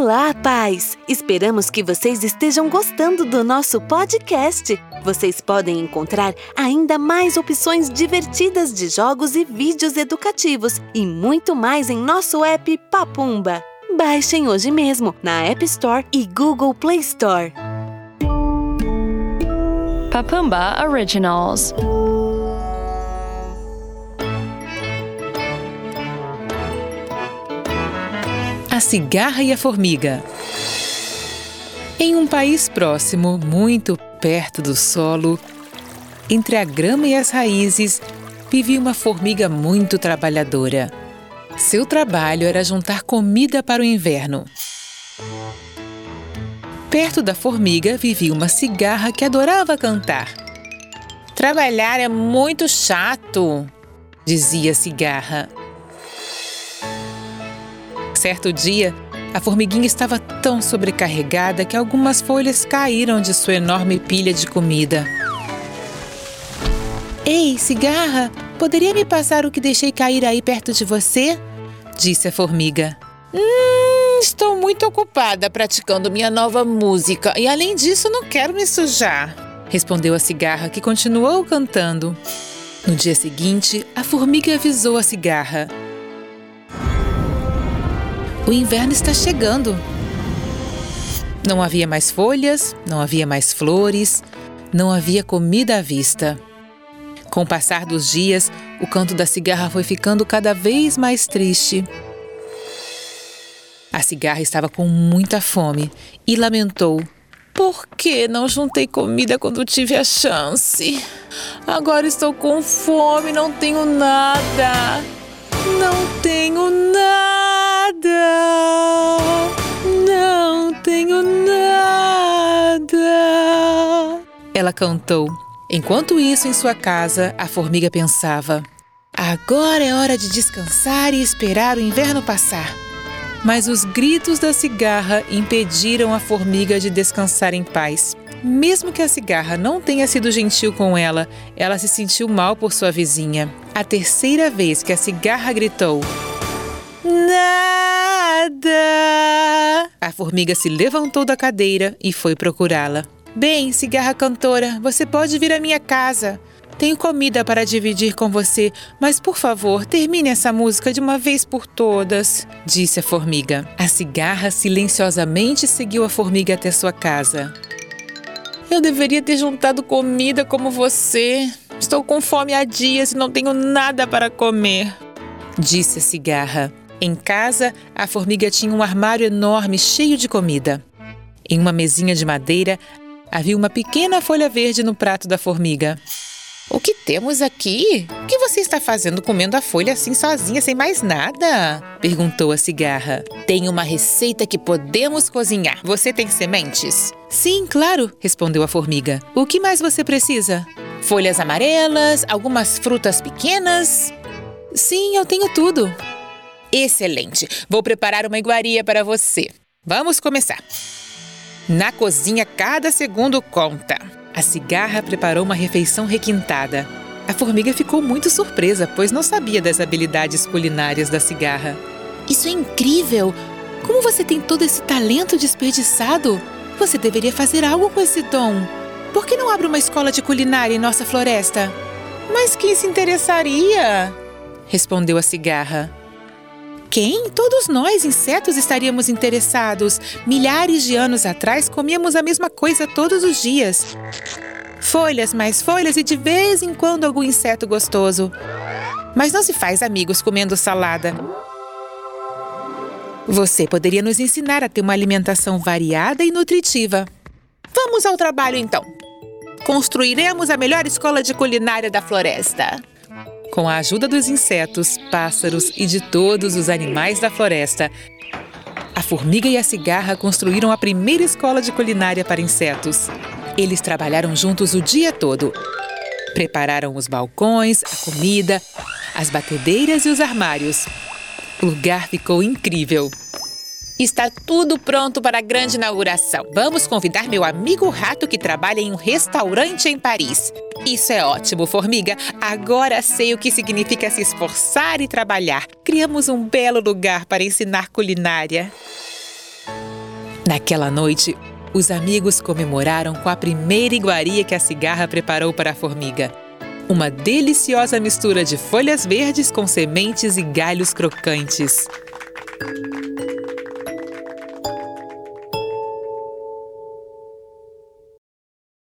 Olá, pais! Esperamos que vocês estejam gostando do nosso podcast. Vocês podem encontrar ainda mais opções divertidas de jogos e vídeos educativos e muito mais em nosso app Papumba. Baixem hoje mesmo na App Store e Google Play Store. Papumba Originals. A cigarra e a formiga. Em um país próximo, muito perto do solo, entre a grama e as raízes, vivia uma formiga muito trabalhadora. Seu trabalho era juntar comida para o inverno. Perto da formiga vivia uma cigarra que adorava cantar. Trabalhar é muito chato, dizia a cigarra. Certo dia, a formiguinha estava tão sobrecarregada que algumas folhas caíram de sua enorme pilha de comida. Ei, cigarra, poderia me passar o que deixei cair aí perto de você? Disse a formiga. Hum, estou muito ocupada praticando minha nova música e, além disso, não quero me sujar. Respondeu a cigarra, que continuou cantando. No dia seguinte, a formiga avisou a cigarra. O inverno está chegando. Não havia mais folhas, não havia mais flores, não havia comida à vista. Com o passar dos dias, o canto da cigarra foi ficando cada vez mais triste. A cigarra estava com muita fome e lamentou: Por que não juntei comida quando tive a chance? Agora estou com fome, não tenho nada. Não tenho nada nada, não tenho nada. Ela cantou. Enquanto isso, em sua casa, a formiga pensava: Agora é hora de descansar e esperar o inverno passar. Mas os gritos da cigarra impediram a formiga de descansar em paz. Mesmo que a cigarra não tenha sido gentil com ela, ela se sentiu mal por sua vizinha. A terceira vez que a cigarra gritou: Nada! A formiga se levantou da cadeira e foi procurá-la. Bem, cigarra cantora, você pode vir à minha casa. Tenho comida para dividir com você, mas por favor, termine essa música de uma vez por todas, disse a formiga. A cigarra silenciosamente seguiu a formiga até sua casa. Eu deveria ter juntado comida como você. Estou com fome há dias e não tenho nada para comer, disse a cigarra. Em casa, a formiga tinha um armário enorme cheio de comida. Em uma mesinha de madeira, havia uma pequena folha verde no prato da formiga. O que temos aqui? O que você está fazendo comendo a folha assim sozinha, sem mais nada? Perguntou a cigarra. Tenho uma receita que podemos cozinhar. Você tem sementes? Sim, claro, respondeu a formiga. O que mais você precisa? Folhas amarelas, algumas frutas pequenas? Sim, eu tenho tudo. Excelente! Vou preparar uma iguaria para você. Vamos começar. Na cozinha, cada segundo conta. A cigarra preparou uma refeição requintada. A formiga ficou muito surpresa, pois não sabia das habilidades culinárias da cigarra. Isso é incrível! Como você tem todo esse talento desperdiçado? Você deveria fazer algo com esse dom. Por que não abre uma escola de culinária em nossa floresta? Mas quem se interessaria? Respondeu a cigarra. Quem? Todos nós, insetos, estaríamos interessados. Milhares de anos atrás comíamos a mesma coisa todos os dias. Folhas, mais folhas e de vez em quando algum inseto gostoso. Mas não se faz amigos comendo salada. Você poderia nos ensinar a ter uma alimentação variada e nutritiva. Vamos ao trabalho então. Construiremos a melhor escola de culinária da floresta. Com a ajuda dos insetos, pássaros e de todos os animais da floresta, a formiga e a cigarra construíram a primeira escola de culinária para insetos. Eles trabalharam juntos o dia todo. Prepararam os balcões, a comida, as batedeiras e os armários. O lugar ficou incrível. Está tudo pronto para a grande inauguração. Vamos convidar meu amigo rato que trabalha em um restaurante em Paris. Isso é ótimo, formiga. Agora sei o que significa se esforçar e trabalhar. Criamos um belo lugar para ensinar culinária. Naquela noite, os amigos comemoraram com a primeira iguaria que a cigarra preparou para a formiga. Uma deliciosa mistura de folhas verdes com sementes e galhos crocantes.